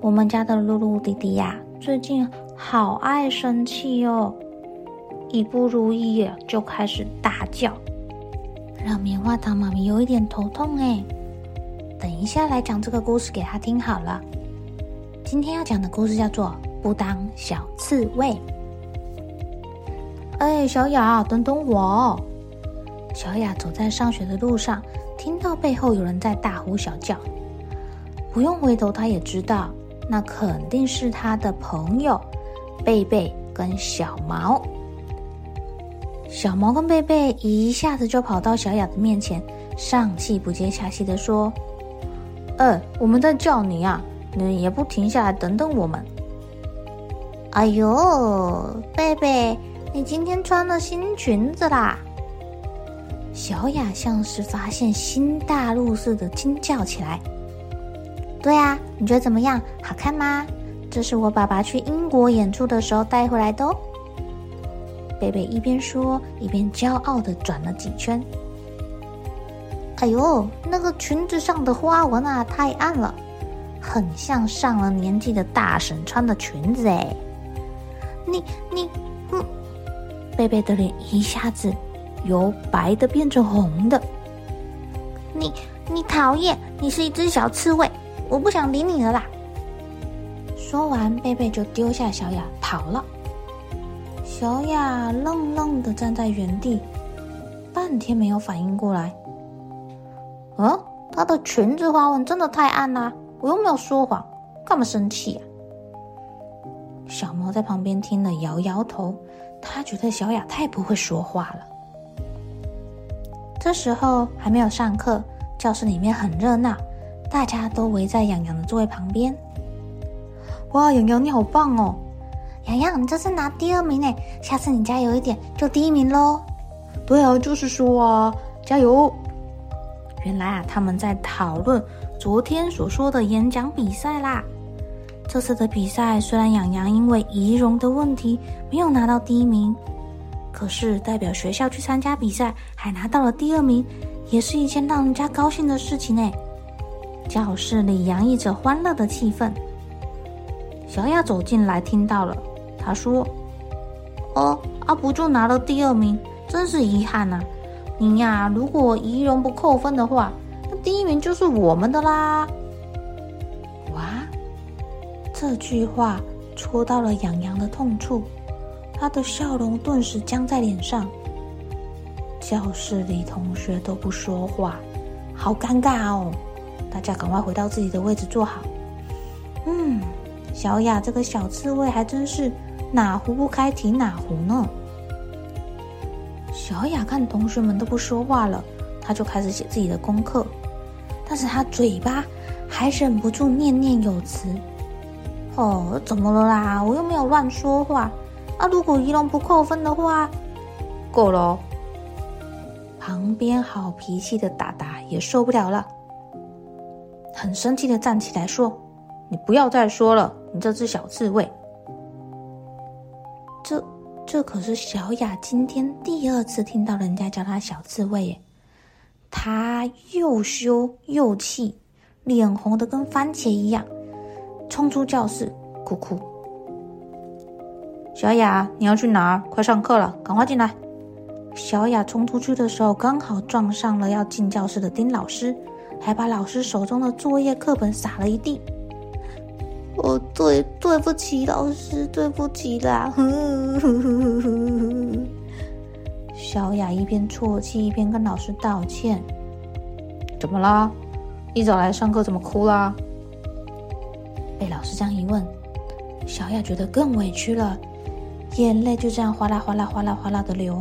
我们家的露露弟弟呀，最近好爱生气哦，一不如意就开始大叫，让棉花糖妈咪有一点头痛哎。等一下来讲这个故事给他听好了。今天要讲的故事叫做《不当小刺猬》。哎，小雅，等等我！小雅走在上学的路上，听到背后有人在大呼小叫，不用回头，她也知道。那肯定是他的朋友贝贝跟小毛。小毛跟贝贝一下子就跑到小雅的面前，上气不接下气的说：“哎，我们在叫你啊，你也不停下来等等我们。”哎呦，贝贝，你今天穿了新裙子啦！小雅像是发现新大陆似的惊叫起来。对啊，你觉得怎么样？好看吗？这是我爸爸去英国演出的时候带回来的哦。贝贝一边说，一边骄傲的转了几圈。哎呦，那个裙子上的花纹啊，太暗了，很像上了年纪的大婶穿的裙子哎。你你，嗯，贝贝的脸一下子由白的变成红的。你你讨厌，你是一只小刺猬。我不想理你了啦！说完，贝贝就丢下小雅跑了。小雅愣愣的站在原地，半天没有反应过来。哦，她的裙子花纹真的太暗啦！我又没有说谎，干嘛生气呀？小猫在旁边听了，摇摇头，他觉得小雅太不会说话了。这时候还没有上课，教室里面很热闹。大家都围在洋洋的座位旁边。哇，洋洋你好棒哦！洋洋，你这次拿第二名呢，下次你加油一点，就第一名喽。对啊，就是说啊，加油！原来啊，他们在讨论昨天所说的演讲比赛啦。这次的比赛虽然洋洋因为仪容的问题没有拿到第一名，可是代表学校去参加比赛还拿到了第二名，也是一件让人家高兴的事情呢。教室里洋溢着欢乐的气氛。小雅走进来，听到了，她说：“哦，阿不就拿了第二名，真是遗憾呐！你呀，如果仪容不扣分的话，那第一名就是我们的啦。”哇，这句话戳到了洋洋的痛处，他的笑容顿时僵在脸上。教室里同学都不说话，好尴尬哦。大家赶快回到自己的位置坐好。嗯，小雅这个小刺猬还真是哪壶不开提哪壶呢。小雅看同学们都不说话了，她就开始写自己的功课，但是她嘴巴还忍不住念念有词。哦，怎么了啦？我又没有乱说话。啊，如果仪容不扣分的话，够了。旁边好脾气的达达也受不了了。很生气的站起来说：“你不要再说了，你这只小刺猬。”这这可是小雅今天第二次听到人家叫她小刺猬耶，她又羞又气，脸红的跟番茄一样，冲出教室哭哭。小雅，你要去哪儿？快上课了，赶快进来！小雅冲出去的时候，刚好撞上了要进教室的丁老师。还把老师手中的作业课本撒了一地。哦，对，对不起，老师，对不起啦。小雅一边啜泣一边跟老师道歉。怎么啦？一早来上课怎么哭啦？被老师这样一问，小雅觉得更委屈了，眼泪就这样哗啦哗啦哗啦哗啦的流。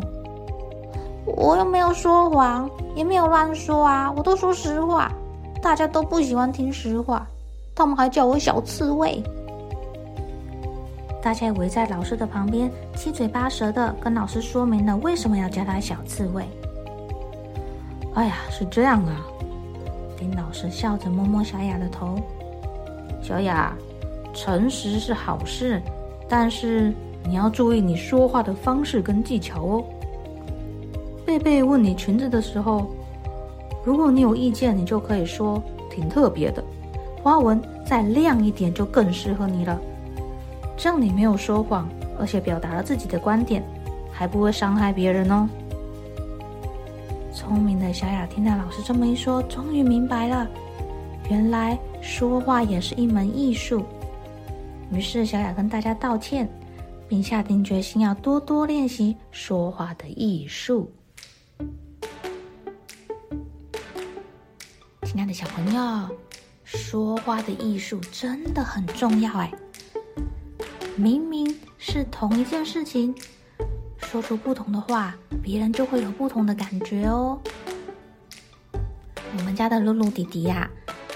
我又没有说谎，也没有乱说啊，我都说实话。大家都不喜欢听实话，他们还叫我小刺猬。大家围在老师的旁边，七嘴八舌的跟老师说明了为什么要叫他小刺猬。哎呀，是这样啊！丁老师笑着摸摸小雅的头。小雅，诚实是好事，但是你要注意你说话的方式跟技巧哦。贝贝问你裙子的时候，如果你有意见，你就可以说挺特别的，花纹再亮一点就更适合你了。这样你没有说谎，而且表达了自己的观点，还不会伤害别人哦。聪明的小雅听到老师这么一说，终于明白了，原来说话也是一门艺术。于是小雅跟大家道歉，并下定决心要多多练习说话的艺术。的小朋友，说话的艺术真的很重要哎！明明是同一件事情，说出不同的话，别人就会有不同的感觉哦。我们家的露露弟弟呀，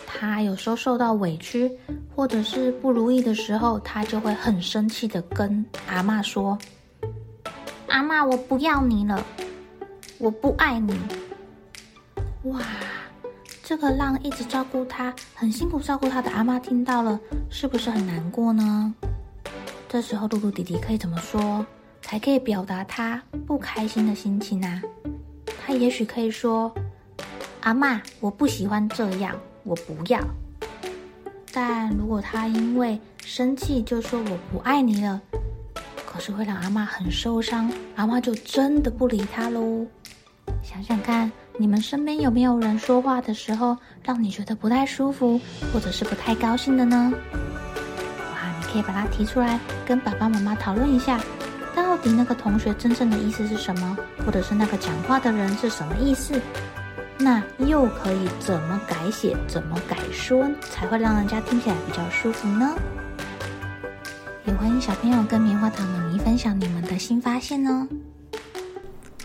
他有时候受到委屈或者是不如意的时候，他就会很生气的跟阿嬷说：“阿嬷，我不要你了，我不爱你。”哇！这个让一直照顾他、很辛苦照顾他的阿妈听到了，是不是很难过呢？这时候，露露弟弟可以怎么说，才可以表达他不开心的心情呢？他也许可以说：“阿妈，我不喜欢这样，我不要。”但如果他因为生气就说“我不爱你了”，可是会让阿妈很受伤，阿妈就真的不理他喽。想想看。你们身边有没有人说话的时候让你觉得不太舒服，或者是不太高兴的呢？哇，你可以把它提出来，跟爸爸妈妈讨论一下，到底那个同学真正的意思是什么，或者是那个讲话的人是什么意思？那又可以怎么改写，怎么改说，才会让人家听起来比较舒服呢？也欢迎小朋友跟棉花糖妈咪分享你们的新发现哦。